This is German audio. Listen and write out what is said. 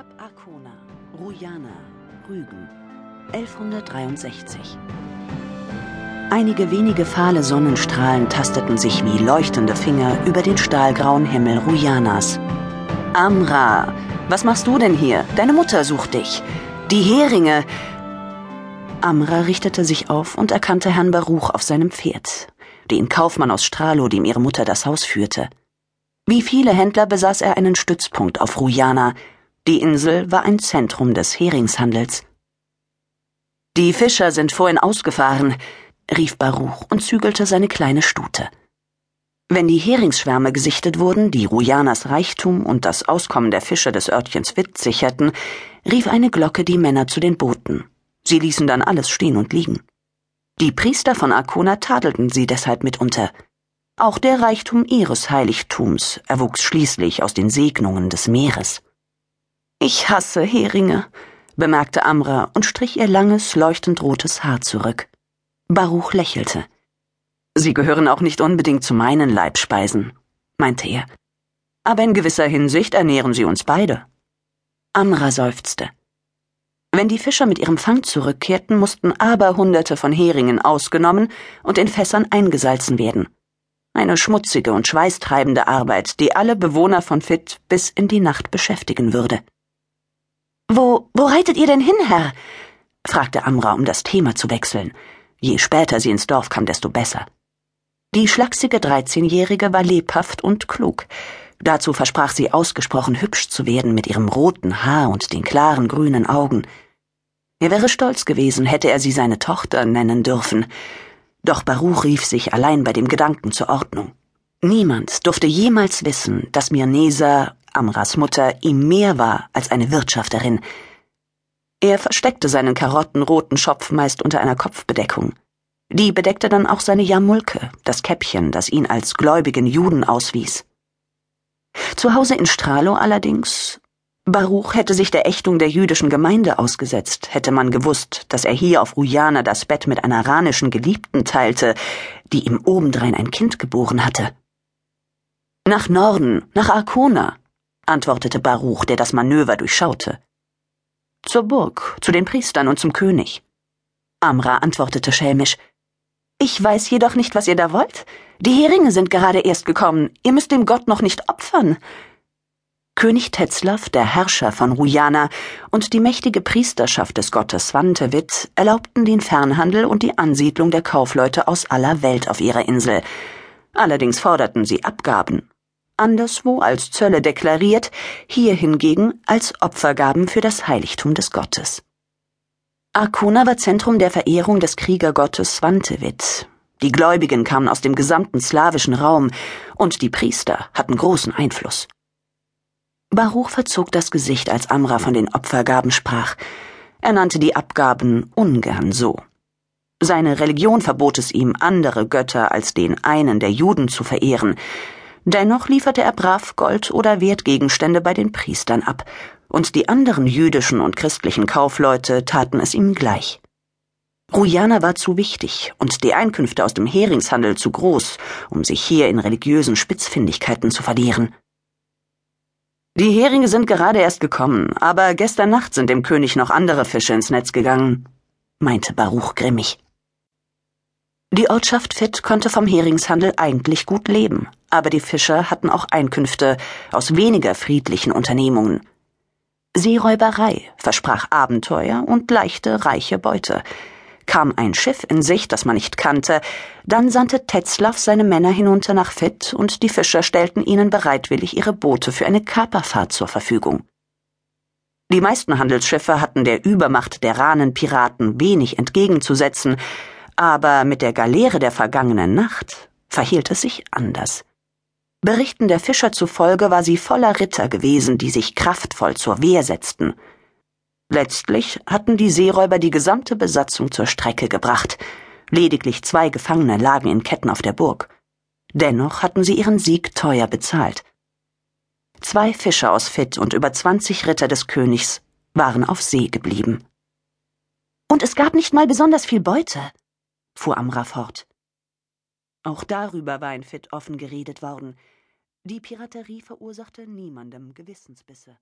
Kap Arkona, Rujana, Rügen, 1163. Einige wenige fahle Sonnenstrahlen tasteten sich wie leuchtende Finger über den stahlgrauen Himmel Rujanas. Amra, was machst du denn hier? Deine Mutter sucht dich. Die Heringe. Amra richtete sich auf und erkannte Herrn Baruch auf seinem Pferd, den Kaufmann aus Stralo, dem ihre Mutter das Haus führte. Wie viele Händler besaß er einen Stützpunkt auf Rujana. Die Insel war ein Zentrum des Heringshandels. Die Fischer sind vorhin ausgefahren, rief Baruch und zügelte seine kleine Stute. Wenn die Heringsschwärme gesichtet wurden, die Rujanas Reichtum und das Auskommen der Fischer des Örtchens Witt sicherten, rief eine Glocke die Männer zu den Booten. Sie ließen dann alles stehen und liegen. Die Priester von Arkona tadelten sie deshalb mitunter. Auch der Reichtum ihres Heiligtums erwuchs schließlich aus den Segnungen des Meeres. Ich hasse Heringe, bemerkte Amra und strich ihr langes, leuchtend rotes Haar zurück. Baruch lächelte. Sie gehören auch nicht unbedingt zu meinen Leibspeisen, meinte er. Aber in gewisser Hinsicht ernähren sie uns beide. Amra seufzte. Wenn die Fischer mit ihrem Fang zurückkehrten, mussten Aberhunderte von Heringen ausgenommen und in Fässern eingesalzen werden. Eine schmutzige und schweißtreibende Arbeit, die alle Bewohner von Fit bis in die Nacht beschäftigen würde. Wo, wo reitet ihr denn hin, Herr? fragte Amra, um das Thema zu wechseln. Je später sie ins Dorf kam, desto besser. Die schlachsige Dreizehnjährige war lebhaft und klug. Dazu versprach sie ausgesprochen hübsch zu werden mit ihrem roten Haar und den klaren grünen Augen. Er wäre stolz gewesen, hätte er sie seine Tochter nennen dürfen. Doch Baruch rief sich allein bei dem Gedanken zur Ordnung. Niemand durfte jemals wissen, dass Mirnesa, Amras Mutter, ihm mehr war als eine Wirtschafterin. Er versteckte seinen karottenroten Schopf meist unter einer Kopfbedeckung. Die bedeckte dann auch seine Jamulke, das Käppchen, das ihn als gläubigen Juden auswies. Zu Hause in Stralo allerdings Baruch hätte sich der Ächtung der jüdischen Gemeinde ausgesetzt, hätte man gewusst, dass er hier auf Rujana das Bett mit einer ranischen Geliebten teilte, die ihm obendrein ein Kind geboren hatte. Nach Norden, nach Arkona, antwortete Baruch, der das Manöver durchschaute. Zur Burg, zu den Priestern und zum König. Amra antwortete schelmisch. Ich weiß jedoch nicht, was ihr da wollt. Die Heringe sind gerade erst gekommen. Ihr müsst dem Gott noch nicht opfern. König Tetzlaff, der Herrscher von Rujana, und die mächtige Priesterschaft des Gottes Swantewit erlaubten den Fernhandel und die Ansiedlung der Kaufleute aus aller Welt auf ihrer Insel. Allerdings forderten sie Abgaben. Anderswo als Zölle deklariert, hier hingegen als Opfergaben für das Heiligtum des Gottes. Arkona war Zentrum der Verehrung des Kriegergottes Swantewit. Die Gläubigen kamen aus dem gesamten slawischen Raum, und die Priester hatten großen Einfluss. Baruch verzog das Gesicht, als Amra von den Opfergaben sprach. Er nannte die Abgaben ungern so. Seine Religion verbot es ihm, andere Götter als den einen der Juden zu verehren. Dennoch lieferte er brav Gold oder Wertgegenstände bei den Priestern ab, und die anderen jüdischen und christlichen Kaufleute taten es ihm gleich. Rujana war zu wichtig und die Einkünfte aus dem Heringshandel zu groß, um sich hier in religiösen Spitzfindigkeiten zu verlieren. Die Heringe sind gerade erst gekommen, aber gestern Nacht sind dem König noch andere Fische ins Netz gegangen, meinte Baruch grimmig. Die Ortschaft Fitt konnte vom Heringshandel eigentlich gut leben, aber die Fischer hatten auch Einkünfte aus weniger friedlichen Unternehmungen. Seeräuberei versprach Abenteuer und leichte, reiche Beute, Kam ein Schiff in Sicht, das man nicht kannte, dann sandte Tetzlaff seine Männer hinunter nach Fitt und die Fischer stellten ihnen bereitwillig ihre Boote für eine Kaperfahrt zur Verfügung. Die meisten Handelsschiffe hatten der Übermacht der Rahnenpiraten wenig entgegenzusetzen, aber mit der Galeere der vergangenen Nacht verhielt es sich anders. Berichten der Fischer zufolge war sie voller Ritter gewesen, die sich kraftvoll zur Wehr setzten. Letztlich hatten die Seeräuber die gesamte Besatzung zur Strecke gebracht. Lediglich zwei Gefangene lagen in Ketten auf der Burg. Dennoch hatten sie ihren Sieg teuer bezahlt. Zwei Fischer aus Fitt und über zwanzig Ritter des Königs waren auf See geblieben. Und es gab nicht mal besonders viel Beute, fuhr Amra fort. Auch darüber war in Fitt offen geredet worden. Die Piraterie verursachte niemandem Gewissensbisse.